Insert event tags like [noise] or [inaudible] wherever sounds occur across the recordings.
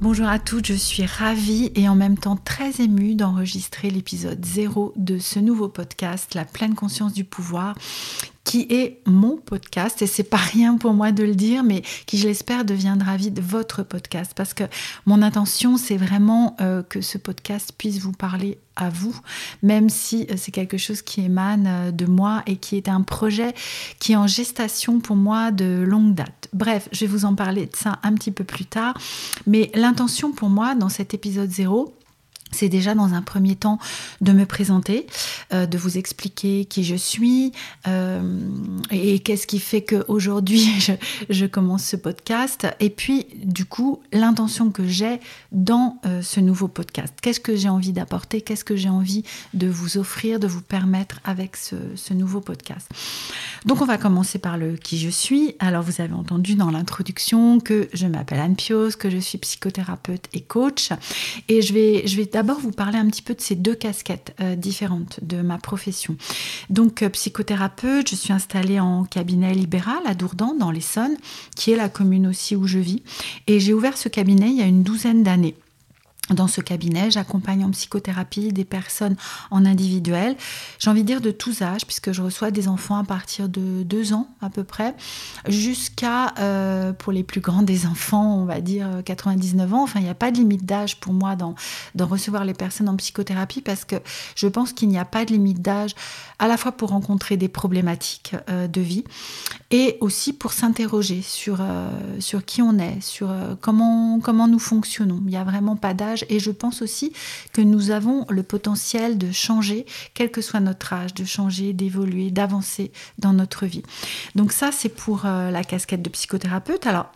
Bonjour à toutes, je suis ravie et en même temps très émue d'enregistrer l'épisode 0 de ce nouveau podcast, La pleine conscience du pouvoir, qui est mon podcast, et c'est pas rien pour moi de le dire, mais qui, je l'espère, deviendra vite votre podcast, parce que mon intention, c'est vraiment euh, que ce podcast puisse vous parler à vous, même si euh, c'est quelque chose qui émane euh, de moi et qui est un projet qui est en gestation pour moi de longue date. Bref, je vais vous en parler de ça un petit peu plus tard, mais l'intention pour moi dans cet épisode 0, c'est déjà dans un premier temps de me présenter, euh, de vous expliquer qui je suis euh, et qu'est-ce qui fait qu'aujourd'hui [laughs] je, je commence ce podcast. Et puis, du coup, l'intention que j'ai dans euh, ce nouveau podcast. Qu'est-ce que j'ai envie d'apporter? Qu'est-ce que j'ai envie de vous offrir, de vous permettre avec ce, nouveau podcast? Donc, on va commencer par le qui je suis. Alors, vous avez entendu dans l'introduction que je m'appelle Anne Pios, que je suis psychothérapeute et coach. Et je vais, je vais d'abord vous parler un petit peu de ces deux casquettes euh, différentes de ma profession. Donc euh, psychothérapeute, je suis installée en cabinet libéral à Dourdan dans l'Essonne, qui est la commune aussi où je vis. Et j'ai ouvert ce cabinet il y a une douzaine d'années. Dans ce cabinet, j'accompagne en psychothérapie des personnes en individuel. J'ai envie de dire de tous âges, puisque je reçois des enfants à partir de deux ans à peu près, jusqu'à, euh, pour les plus grands des enfants, on va dire 99 ans. Enfin, il n'y a pas de limite d'âge pour moi dans, dans recevoir les personnes en psychothérapie, parce que je pense qu'il n'y a pas de limite d'âge à la fois pour rencontrer des problématiques euh, de vie et aussi pour s'interroger sur, euh, sur qui on est, sur comment, comment nous fonctionnons. Il n'y a vraiment pas d'âge et je pense aussi que nous avons le potentiel de changer, quel que soit notre âge, de changer, d'évoluer, d'avancer dans notre vie. Donc ça, c'est pour euh, la casquette de psychothérapeute. Alors,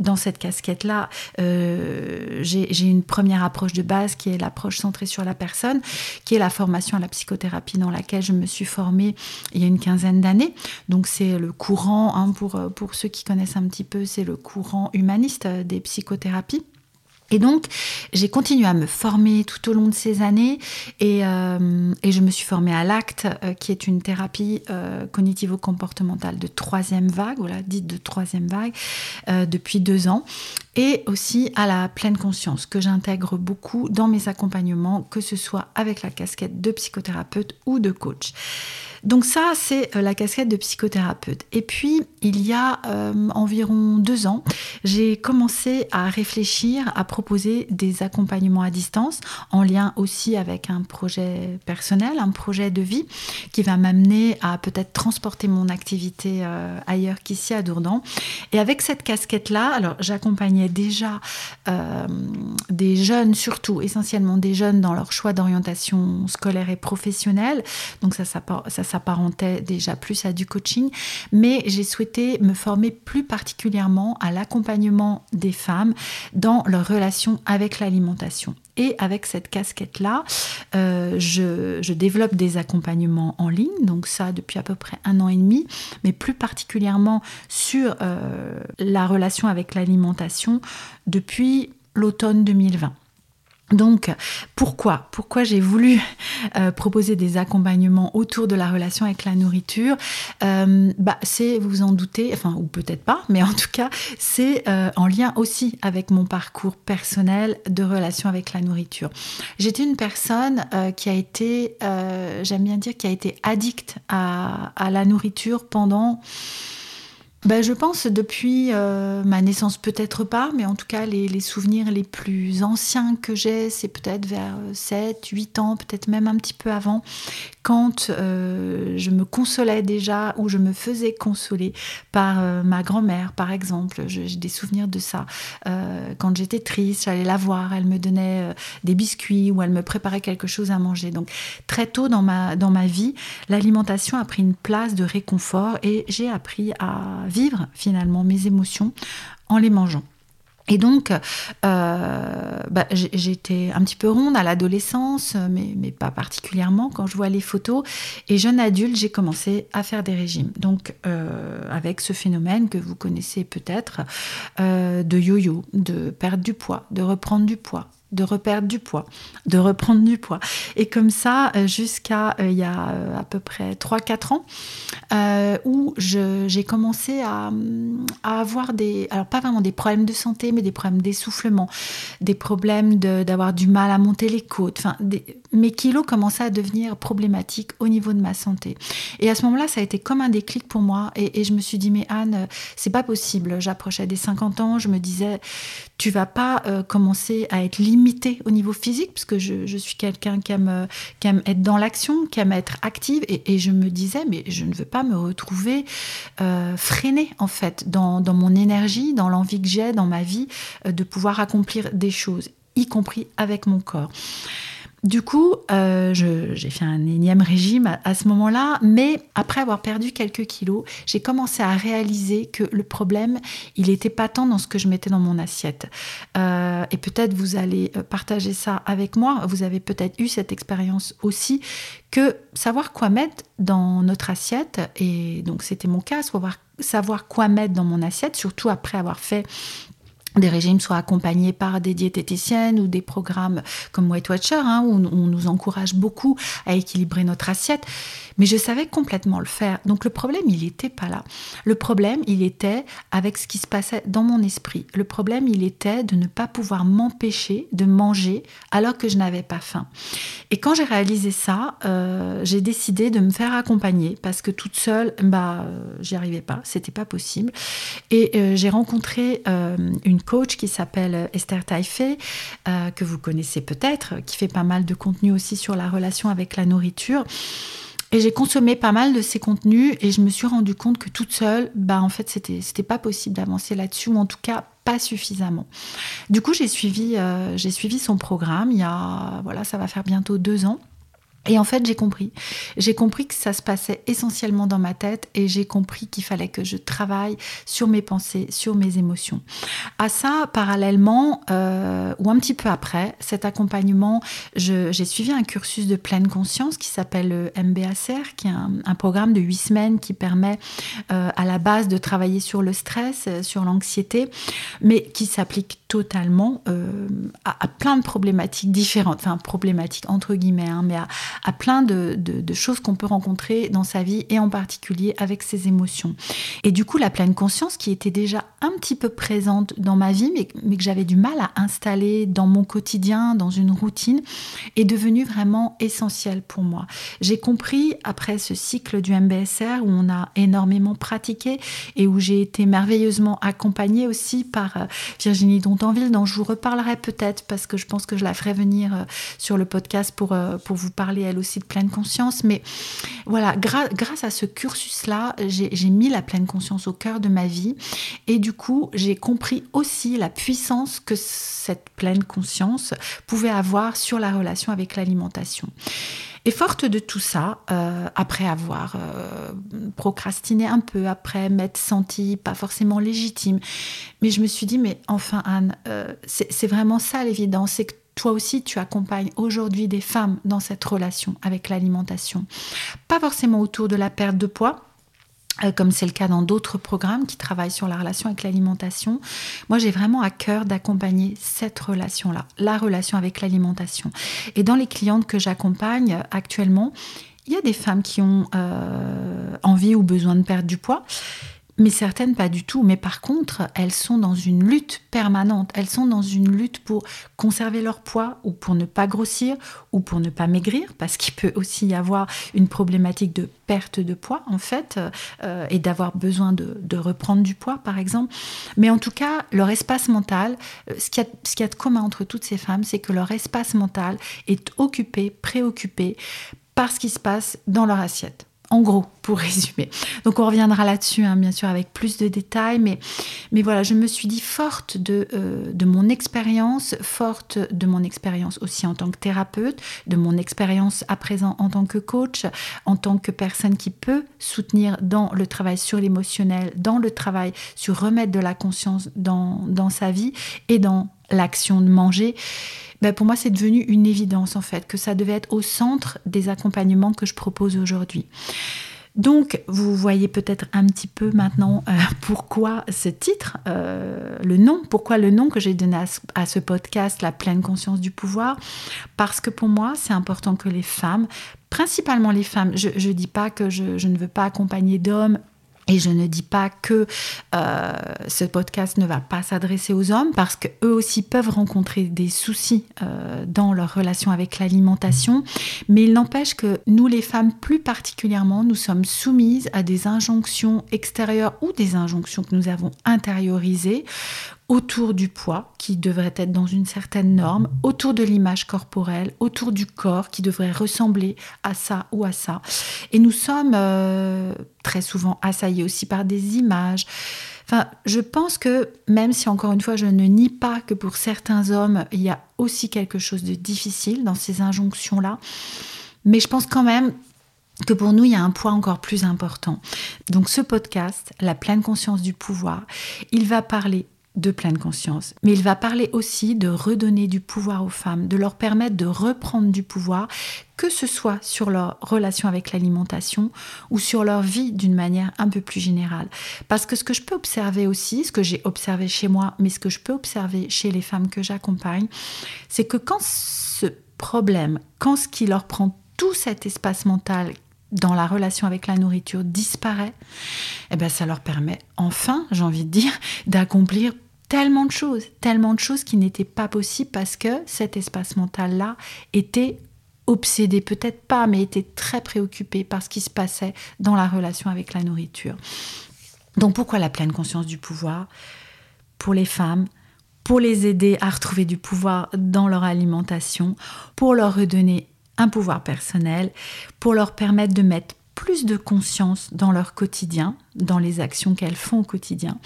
dans cette casquette-là, euh, j'ai une première approche de base qui est l'approche centrée sur la personne, qui est la formation à la psychothérapie dans laquelle je me suis formée il y a une quinzaine d'années. Donc c'est le courant, hein, pour, pour ceux qui connaissent un petit peu, c'est le courant humaniste des psychothérapies. Et donc, j'ai continué à me former tout au long de ces années et, euh, je me suis formée à l'ACT, euh, qui est une thérapie euh, cognitivo-comportementale de troisième vague, voilà, dite de troisième vague, depuis deux ans, et aussi à la pleine conscience, que j'intègre beaucoup dans mes accompagnements, que ce soit avec la casquette de psychothérapeute ou de coach. Donc ça, c'est euh, la casquette de psychothérapeute. Et puis, il y a euh, environ deux ans, j'ai commencé à réfléchir à proposer des accompagnements à distance, en lien aussi avec un projet personnel, un projet de vie, qui va m'amener à peut-être transporter mon activité euh, ailleurs qu'ici à Dourdan. Et avec cette casquette-là, alors j'accompagnais déjà des jeunes, surtout essentiellement des jeunes dans leur choix d'orientation scolaire et professionnelle. S'apparentait déjà plus à du coaching, mais j'ai souhaité me former plus particulièrement à l'accompagnement des femmes dans leur relation avec l'alimentation. Et avec cette casquette-là, euh, je, développe des accompagnements en ligne, donc ça depuis à peu près un an et demi, mais plus particulièrement sur euh, la relation avec l'alimentation depuis l'automne 2020. Donc, pourquoi Pourquoi j'ai voulu euh, proposer des accompagnements autour de la relation avec la nourriture? Euh, bah, C'est, vous vous en doutez, enfin, ou peut-être pas, mais en tout cas, c'est euh, en lien aussi avec mon parcours personnel de relation avec la nourriture. J'étais une personne qui a été, j'aime bien dire, qui a été addicte à, à la nourriture pendant ben, je pense depuis euh, ma naissance, peut-être pas, mais en tout cas, les, les souvenirs les plus anciens que j'ai, c'est peut-être vers 7, 8 ans, peut-être même un petit peu avant, quand euh, je me consolais déjà ou je me faisais consoler par euh, ma grand-mère, par exemple. J'ai des souvenirs de ça. Euh, quand j'étais triste, j'allais la voir, elle me donnait des biscuits ou elle me préparait quelque chose à manger. Donc très tôt dans ma, dans ma vie, l'alimentation a pris une place de réconfort et j'ai appris à vivre finalement mes émotions en les mangeant. Et donc, euh, bah, j'étais un petit peu ronde à l'adolescence, mais, pas particulièrement quand je vois les photos. Et jeune adulte, j'ai commencé à faire des régimes. Donc, euh, avec ce phénomène que vous connaissez peut-être, euh, de yo-yo, de perdre du poids, de reprendre du poids, de reperdre du poids, de reprendre du poids. Et comme ça, euh, jusqu'à euh, il y a euh, à peu près 3-4 ans, où j'ai commencé à, avoir des, alors pas vraiment des problèmes de santé, mais des problèmes d'essoufflement, des problèmes d'avoir du mal à monter les côtes. Enfin, mes kilos commençaient à devenir problématiques au niveau de ma santé. Et à ce moment-là, ça a été comme un déclic pour moi. Et, et je me suis dit, mais Anne, c'est pas possible. J'approchais des 50 ans, je me disais, tu vas pas commencer à être limitée au niveau physique, puisque je, suis quelqu'un qui aime, qui être dans l'action, qui aime être active, et, je me disais, mais je ne veux pas me retrouver euh, freinée, en fait, dans, dans, mon énergie, dans l'envie que j'ai dans ma vie euh, de pouvoir accomplir des choses, y compris avec mon corps. Du coup, euh, j'ai fait un énième régime à, ce moment-là, mais après avoir perdu quelques kilos, j'ai commencé à réaliser que le problème, il n'était pas tant dans ce que je mettais dans mon assiette. Euh, et peut-être vous allez euh, partager ça avec moi, vous avez peut-être eu cette expérience aussi, que savoir quoi mettre dans notre assiette, et donc c'était mon cas, savoir, savoir quoi mettre dans mon assiette, surtout après avoir fait des régimes soient accompagnés par des diététiciennes ou des programmes comme Weight Watcher, hein, où on nous encourage beaucoup à équilibrer notre assiette. Mais je savais complètement le faire. Donc le problème, il n'était pas là. Le problème, il était avec ce qui se passait dans mon esprit. Le problème, il était de ne pas pouvoir m'empêcher de manger alors que je n'avais pas faim. Et quand j'ai réalisé ça, euh, j'ai décidé de me faire accompagner parce que toute seule, bah, j'y arrivais pas. C'était pas possible. Et euh, j'ai rencontré euh, une coach qui s'appelle Esther Taïfé, que vous connaissez peut-être, qui fait pas mal de contenu aussi sur la relation avec la nourriture. Et j'ai consommé pas mal de ces contenus et je me suis rendu compte que toute seule, bah en fait, c'était, c'était pas possible d'avancer là-dessus, ou en tout cas pas suffisamment. Du coup, j'ai suivi, euh, j'ai suivi son programme. Il y a, voilà, ça va faire bientôt deux ans. Et en fait, j'ai compris. J'ai compris que ça se passait essentiellement dans ma tête et j'ai compris qu'il fallait que je travaille sur mes pensées, sur mes émotions. À ça, parallèlement, euh, ou un petit peu après cet accompagnement, j'ai suivi un cursus de pleine conscience qui s'appelle le MBACR, qui est un, programme de huit semaines qui permet euh, à la base de travailler sur le stress, euh, sur l'anxiété, mais qui s'applique totalement à, plein de problématiques différentes, enfin problématiques entre guillemets, hein, mais à, à plein de, choses qu'on peut rencontrer dans sa vie et en particulier avec ses émotions. Et du coup, la pleine conscience qui était déjà un petit peu présente dans ma vie, mais, que j'avais du mal à installer dans mon quotidien, dans une routine, est devenue vraiment essentielle pour moi. J'ai compris après ce cycle du MBSR où on a énormément pratiqué et où j'ai été merveilleusement accompagnée aussi par euh, Virginie Dontanville, dont je vous reparlerai peut-être parce que je pense que je la ferai venir euh, sur le podcast pour, euh, pour vous parler elle aussi de pleine conscience. Mais voilà, grâce à ce cursus-là, j'ai mis la pleine conscience au cœur de ma vie. Et du coup, j'ai compris aussi la puissance que cette pleine conscience pouvait avoir sur la relation avec l'alimentation. Et forte de tout ça, euh, après avoir euh, procrastiné un peu, après m'être sentie pas forcément légitime, mais je me suis dit, mais enfin Anne, euh, c'est vraiment ça l'évidence, c'est que toi aussi, tu accompagnes aujourd'hui des femmes dans cette relation avec l'alimentation. Pas forcément autour de la perte de poids, euh, comme c'est le cas dans d'autres programmes qui travaillent sur la relation avec l'alimentation. Moi, j'ai vraiment à cœur d'accompagner cette relation-là, la relation avec l'alimentation. Et dans les clientes que j'accompagne actuellement, il y a des femmes qui ont euh, envie ou besoin de perdre du poids mais certaines pas du tout. Mais par contre, elles sont dans une lutte permanente. Elles sont dans une lutte pour conserver leur poids ou pour ne pas grossir ou pour ne pas maigrir, parce qu'il peut aussi y avoir une problématique de perte de poids en fait euh, et d'avoir besoin de, reprendre du poids par exemple. Mais en tout cas, leur espace mental, euh, ce qu'il y, a de commun entre toutes ces femmes, c'est que leur espace mental est occupé, préoccupé par ce qui se passe dans leur assiette. En gros, pour [laughs] résumer. Donc on reviendra là-dessus, hein, bien sûr, avec plus de détails. Mais, voilà, je me suis dit forte de, euh, de mon expérience, forte de mon expérience aussi en tant que thérapeute, de mon expérience à présent en tant que coach, en tant que personne qui peut soutenir dans le travail sur l'émotionnel, dans le travail sur remettre de la conscience dans, dans sa vie et dans l'action de manger. Ben pour moi, c'est devenu une évidence en fait, que ça devait être au centre des accompagnements que je propose aujourd'hui. Donc, vous voyez peut-être un petit peu maintenant euh, [laughs] pourquoi ce titre, euh, le nom, pourquoi le nom que j'ai donné à ce, podcast, La pleine conscience du pouvoir. Parce que pour moi, c'est important que les femmes, principalement les femmes, je ne dis pas que je, je ne veux pas accompagner d'hommes et je ne dis pas que euh, ce podcast ne va pas s'adresser aux hommes parce qu'eux aussi peuvent rencontrer des soucis euh, dans leur relation avec l'alimentation. Mais il n'empêche que nous les femmes plus particulièrement, nous sommes soumises à des injonctions extérieures ou des injonctions que nous avons intériorisées autour du poids qui devrait être dans une certaine norme, autour de l'image corporelle, autour du corps qui devrait ressembler à ça ou à ça. Et nous sommes euh, très souvent assaillis aussi par des images. Enfin, je pense que même si encore une fois je ne nie pas que pour certains hommes il y a aussi quelque chose de difficile dans ces injonctions-là, mais je pense quand même que pour nous, il y a un point encore plus important. Donc ce podcast, La pleine conscience du pouvoir, il va parler de pleine conscience. Mais il va parler aussi de redonner du pouvoir aux femmes, de leur permettre de reprendre du pouvoir, que ce soit sur leur relation avec l'alimentation ou sur leur vie d'une manière un peu plus générale. Parce que ce que je peux observer aussi, ce que j'ai observé chez moi, mais ce que je peux observer chez les femmes que j'accompagne, c'est que quand ce problème, quand ce qui leur prend tout cet espace mental dans la relation avec la nourriture disparaît, eh ben ça leur permet enfin, j'ai envie de dire, [laughs] d'accomplir tellement de choses, tellement de choses qui n'étaient pas possibles parce que cet espace mental-là était obsédé, peut-être pas, mais était très préoccupé par ce qui se passait dans la relation avec la nourriture. Donc pourquoi la pleine conscience du pouvoir Pour les femmes, pour les aider à retrouver du pouvoir dans leur alimentation, pour leur redonner un pouvoir personnel, pour leur permettre de mettre plus de conscience dans leur quotidien, dans les actions qu'elles font au quotidien,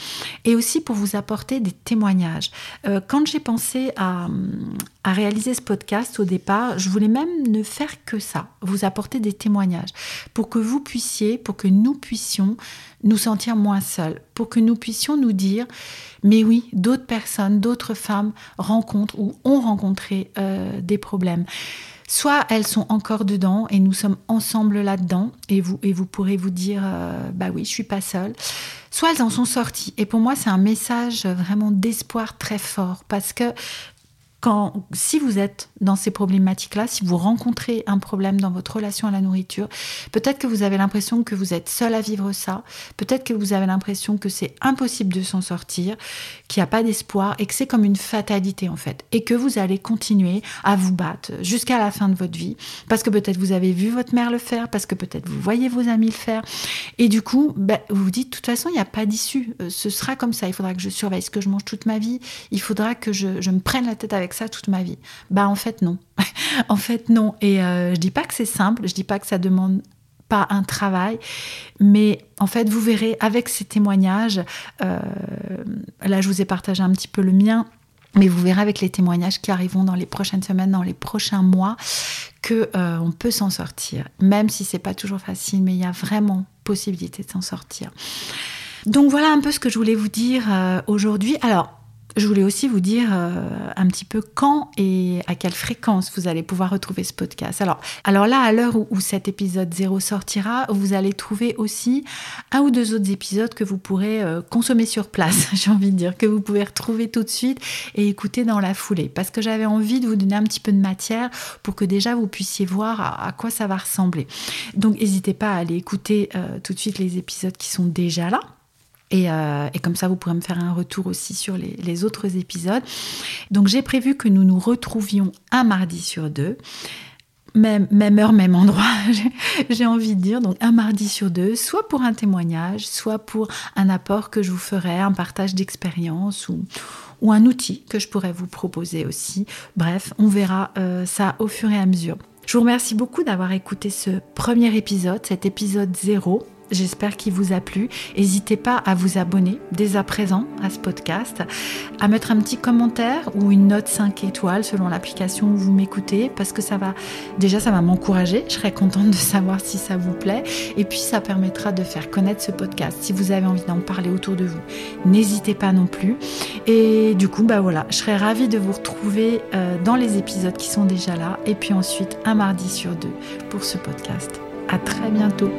et aussi pour vous apporter des témoignages. Euh, quand j'ai pensé à, réaliser ce podcast au départ, je voulais même ne faire que ça, vous apporter des témoignages, pour que vous puissiez, pour que nous puissions nous sentir moins seuls, pour que nous puissions nous dire, mais oui, d'autres personnes, d'autres femmes rencontrent ou ont rencontré euh, des problèmes. Soit elles sont encore dedans et nous sommes ensemble là-dedans et vous, et vous pourrez vous dire, euh, bah oui, je suis pas seule. Soit elles en sont sorties. Et pour moi, c'est un message vraiment d'espoir très fort parce que quand, si vous êtes dans ces problématiques-là, si vous rencontrez un problème dans votre relation à la nourriture, peut-être que vous avez l'impression que vous êtes seul à vivre ça, peut-être que vous avez l'impression que c'est impossible de s'en sortir, qu'il n'y a pas d'espoir et que c'est comme une fatalité en fait, et que vous allez continuer à vous battre jusqu'à la fin de votre vie, parce que peut-être vous avez vu votre mère le faire, parce que peut-être vous voyez vos amis le faire, et du coup, ben, vous vous dites, de toute façon, il n'y a pas d'issue, euh, ce sera comme ça, il faudra que je surveille ce que je mange toute ma vie, il faudra que je, je me prenne la tête avec ça toute ma vie. Bah en fait non. [laughs] en fait non. Et euh, je dis pas que c'est simple, je dis pas que ça demande pas un travail, mais en fait vous verrez avec ces témoignages, euh, là je vous ai partagé un petit peu le mien. Mais vous verrez avec les témoignages qui arriveront dans les prochaines semaines, dans les prochains mois, que euh, on peut s'en sortir. Même si c'est pas toujours facile, mais il y a vraiment possibilité de s'en sortir. Donc voilà un peu ce que je voulais vous dire aujourd'hui. Alors je voulais aussi vous dire euh, un petit peu quand et à quelle fréquence vous allez pouvoir retrouver ce podcast. Alors, là, à l'heure où, cet épisode 0 sortira, vous allez trouver aussi un ou deux autres épisodes que vous pourrez euh, consommer sur place, [laughs] j'ai envie de dire, que vous pouvez retrouver tout de suite et écouter dans la foulée. Parce que j'avais envie de vous donner un petit peu de matière pour que déjà vous puissiez voir à, quoi ça va ressembler. Donc, n'hésitez pas à aller écouter euh, tout de suite les épisodes qui sont déjà là euh, et, comme ça, vous pourrez me faire un retour aussi sur les, autres épisodes. Donc j'ai prévu que nous nous retrouvions un mardi sur deux. Même, heure, même endroit, [laughs] j'ai envie de dire. Donc un mardi sur deux, soit pour un témoignage, soit pour un apport que je vous ferai, un partage d'expérience ou, un outil que je pourrais vous proposer aussi. Bref, on verra euh, ça au fur et à mesure. Je vous remercie beaucoup d'avoir écouté ce premier épisode, cet épisode 0. J'espère qu'il vous a plu. N'hésitez pas à vous abonner dès à présent à ce podcast, à mettre un petit commentaire ou une note 5 étoiles selon l'application où vous m'écoutez, parce que ça va, déjà, ça va m'encourager. Je serai contente de savoir si ça vous plaît. Et puis, ça permettra de faire connaître ce podcast. Si vous avez envie d'en parler autour de vous, n'hésitez pas non plus. Et du coup, bah voilà, je serai ravie de vous retrouver euh, dans les épisodes qui sont déjà là. Et puis ensuite, un mardi sur deux pour ce podcast. À très bientôt.